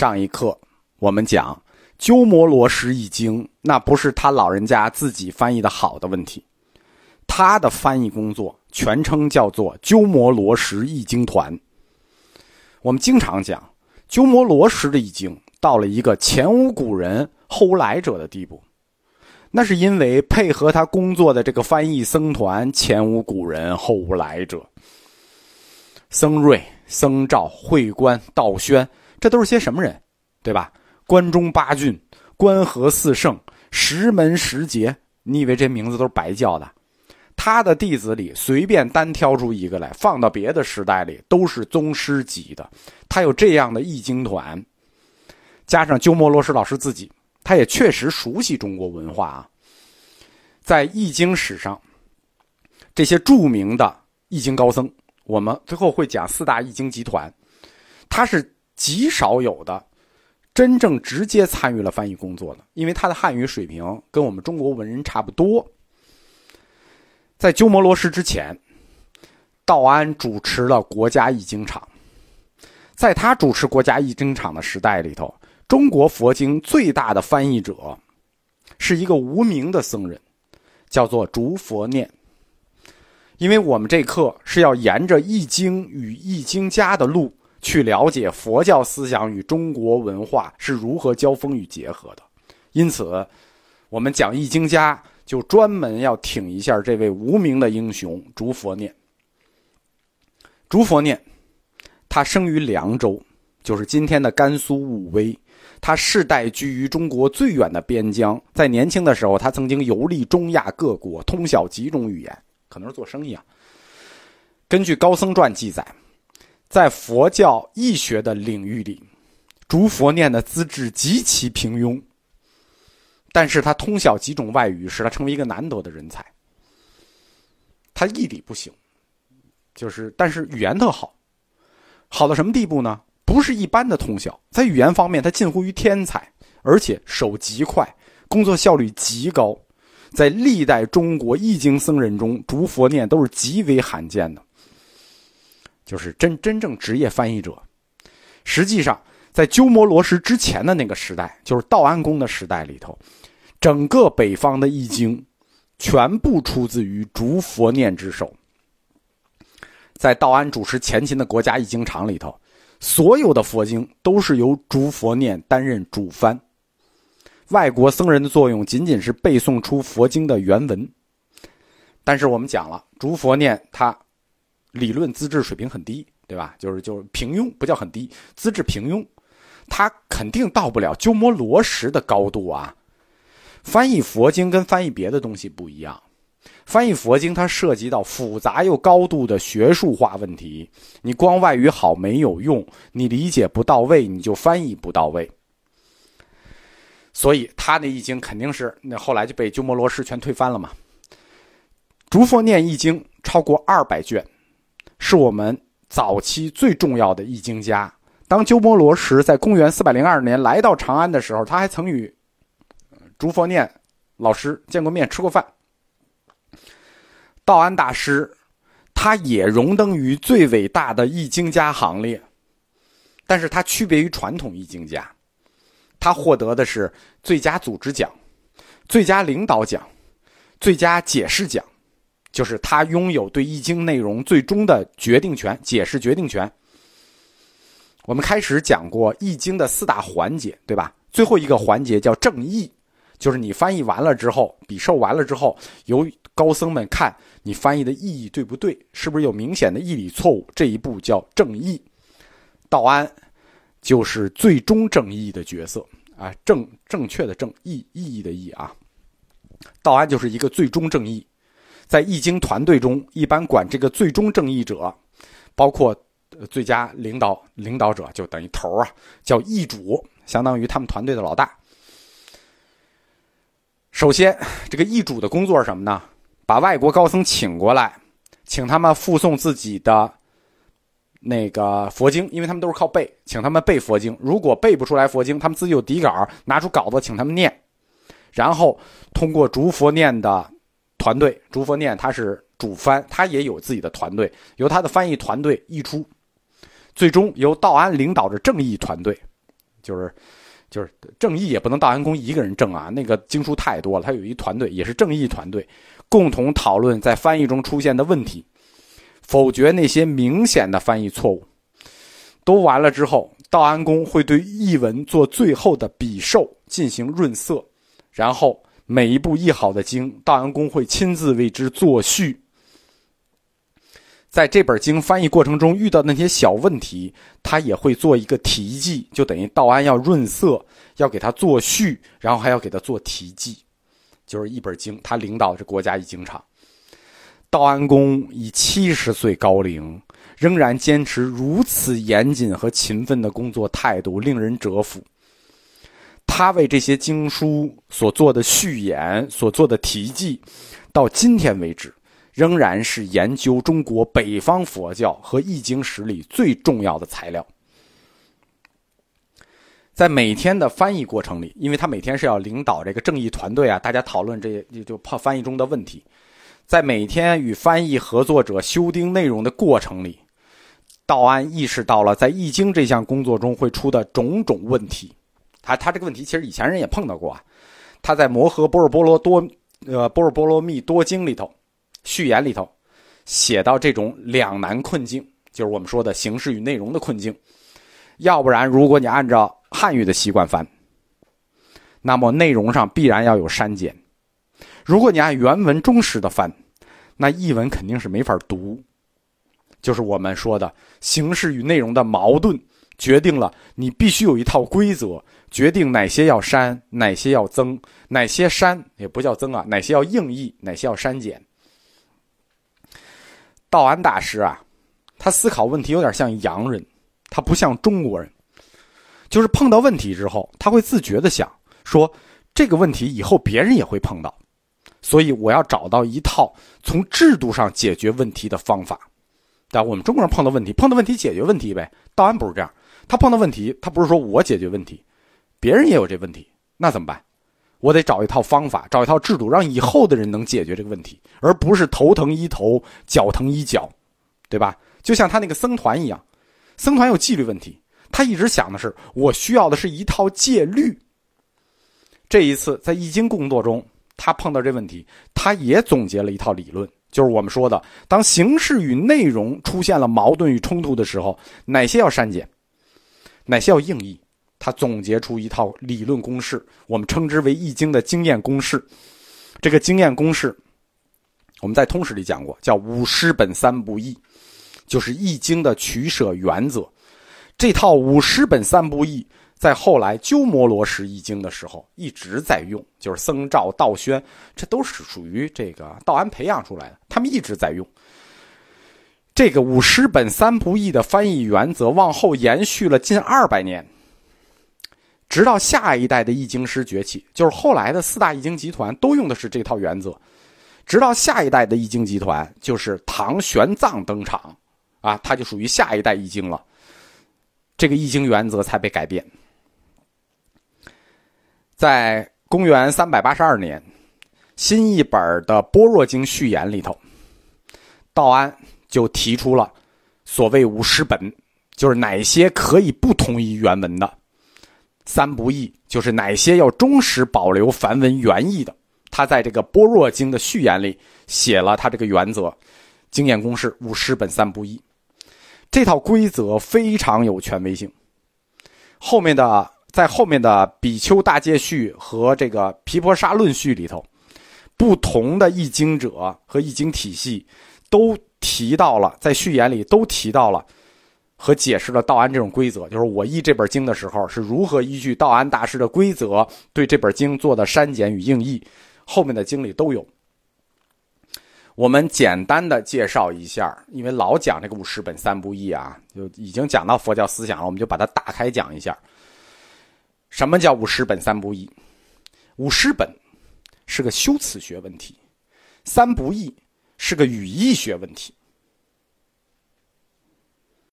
上一课我们讲鸠摩罗什译经，那不是他老人家自己翻译的好的问题，他的翻译工作全称叫做鸠摩罗什译经团。我们经常讲鸠摩罗什的译经到了一个前无古人后无来者的地步，那是因为配合他工作的这个翻译僧团前无古人后无来者。僧瑞、僧肇、慧观、道宣，这都是些什么人，对吧？关中八郡、关河四圣、石门十杰，你以为这名字都是白叫的？他的弟子里随便单挑出一个来，放到别的时代里都是宗师级的。他有这样的易经团，加上鸠摩罗什老师自己，他也确实熟悉中国文化啊。在易经史上，这些著名的易经高僧。我们最后会讲四大易经集团，他是极少有的真正直接参与了翻译工作的，因为他的汉语水平跟我们中国文人差不多。在鸠摩罗什之前，道安主持了国家译经场，在他主持国家译经场的时代里头，中国佛经最大的翻译者是一个无名的僧人，叫做竺佛念。因为我们这课是要沿着易经与易经家的路去了解佛教思想与中国文化是如何交锋与结合的，因此，我们讲易经家就专门要挺一下这位无名的英雄竺佛念。竺佛念，他生于凉州，就是今天的甘肃武威。他世代居于中国最远的边疆，在年轻的时候，他曾经游历中亚各国，通晓几种语言。可能是做生意啊。根据《高僧传》记载，在佛教义学的领域里，竺佛念的资质极其平庸，但是他通晓几种外语，使他成为一个难得的人才。他义理不行，就是但是语言特好，好到什么地步呢？不是一般的通晓，在语言方面他近乎于天才，而且手极快，工作效率极高。在历代中国易经僧人中，竺佛念都是极为罕见的，就是真真正职业翻译者。实际上，在鸠摩罗什之前的那个时代，就是道安公的时代里头，整个北方的易经全部出自于竺佛念之手。在道安主持前秦的国家易经场里头，所有的佛经都是由竺佛念担任主翻。外国僧人的作用仅仅是背诵出佛经的原文，但是我们讲了，竺佛念他理论资质水平很低，对吧？就是就是平庸，不叫很低，资质平庸，他肯定到不了鸠摩罗什的高度啊。翻译佛经跟翻译别的东西不一样，翻译佛经它涉及到复杂又高度的学术化问题，你光外语好没有用，你理解不到位，你就翻译不到位。所以他那易经肯定是那后来就被鸠摩罗什全推翻了嘛。竺佛念易经超过二百卷，是我们早期最重要的易经家。当鸠摩罗什在公元四百零二年来到长安的时候，他还曾与竺佛念老师见过面，吃过饭。道安大师，他也荣登于最伟大的易经家行列，但是他区别于传统易经家。他获得的是最佳组织奖、最佳领导奖、最佳解释奖，就是他拥有对易经内容最终的决定权、解释决定权。我们开始讲过易经的四大环节，对吧？最后一个环节叫正义，就是你翻译完了之后，笔授完了之后，由高僧们看你翻译的意义对不对，是不是有明显的义理错误，这一步叫正义。道安。就是最终正义的角色啊，正正确的正义意义的义啊，道安就是一个最终正义，在易经团队中，一般管这个最终正义者，包括最佳领导领导者，就等于头啊，叫易主，相当于他们团队的老大。首先，这个易主的工作是什么呢？把外国高僧请过来，请他们附送自己的。那个佛经，因为他们都是靠背，请他们背佛经。如果背不出来佛经，他们自己有底稿，拿出稿子请他们念，然后通过逐佛念的团队，朱佛念他是主翻，他也有自己的团队，由他的翻译团队译出，最终由道安领导着正义团队，就是就是正义也不能道安公一个人正啊，那个经书太多了，他有一团队，也是正义团队，共同讨论在翻译中出现的问题，否决那些明显的翻译错误。都完了之后，道安公会对译文做最后的笔受，进行润色，然后每一部译好的经，道安公会亲自为之作序。在这本经翻译过程中遇到那些小问题，他也会做一个题记，就等于道安要润色，要给他作序，然后还要给他做题记，就是一本经，他领导着国家译经场。道安公以七十岁高龄，仍然坚持如此严谨和勤奋的工作态度，令人折服。他为这些经书所做的序言、所做的题记，到今天为止。仍然是研究中国北方佛教和易经史里最重要的材料。在每天的翻译过程里，因为他每天是要领导这个正义团队啊，大家讨论这些就怕翻译中的问题。在每天与翻译合作者修订内容的过程里，道安意识到了在易经这项工作中会出的种种问题。他他这个问题其实以前人也碰到过啊。他在《摩诃波若波罗多呃波若波罗蜜多经》里头。序言里头写到这种两难困境，就是我们说的形式与内容的困境。要不然，如果你按照汉语的习惯翻，那么内容上必然要有删减；如果你按原文忠实的翻，那译文肯定是没法读。就是我们说的形式与内容的矛盾，决定了你必须有一套规则，决定哪些要删，哪些要增，哪些删也不叫增啊，哪些要硬译，哪些要删减。道安大师啊，他思考问题有点像洋人，他不像中国人，就是碰到问题之后，他会自觉的想说这个问题以后别人也会碰到，所以我要找到一套从制度上解决问题的方法。但我们中国人碰到问题，碰到问题解决问题呗。道安不是这样，他碰到问题，他不是说我解决问题，别人也有这问题，那怎么办？我得找一套方法，找一套制度，让以后的人能解决这个问题，而不是头疼医头，脚疼医脚，对吧？就像他那个僧团一样，僧团有纪律问题，他一直想的是，我需要的是一套戒律。这一次在易经工作中，他碰到这问题，他也总结了一套理论，就是我们说的，当形式与内容出现了矛盾与冲突的时候，哪些要删减，哪些要应译。他总结出一套理论公式，我们称之为《易经》的经验公式。这个经验公式，我们在通史里讲过，叫“五师本三不易”，就是《易经》的取舍原则。这套“五师本三不易”在后来鸠摩罗什易经的时候一直在用，就是僧肇、道宣，这都是属于这个道安培养出来的，他们一直在用。这个“五师本三不易”的翻译原则，往后延续了近二百年。直到下一代的易经师崛起，就是后来的四大易经集团都用的是这套原则。直到下一代的易经集团，就是唐玄奘登场，啊，他就属于下一代易经了。这个易经原则才被改变。在公元三百八十二年，新一本的《般若经》序言里头，道安就提出了所谓五十本，就是哪些可以不同于原文的。三不易就是哪些要忠实保留梵文原意的，他在这个《般若经》的序言里写了他这个原则、经验公式：五十本三不易。这套规则非常有权威性。后面的在后面的《比丘大戒序》和这个《毗婆沙论序》里头，不同的译经者和译经体系都提到了，在序言里都提到了。和解释了道安这种规则，就是我译这本经的时候是如何依据道安大师的规则对这本经做的删减与应译，后面的经里都有。我们简单的介绍一下，因为老讲这个五十本三不译啊，就已经讲到佛教思想了，我们就把它打开讲一下。什么叫五十本三不译？五十本是个修辞学问题，三不译是个语义学问题。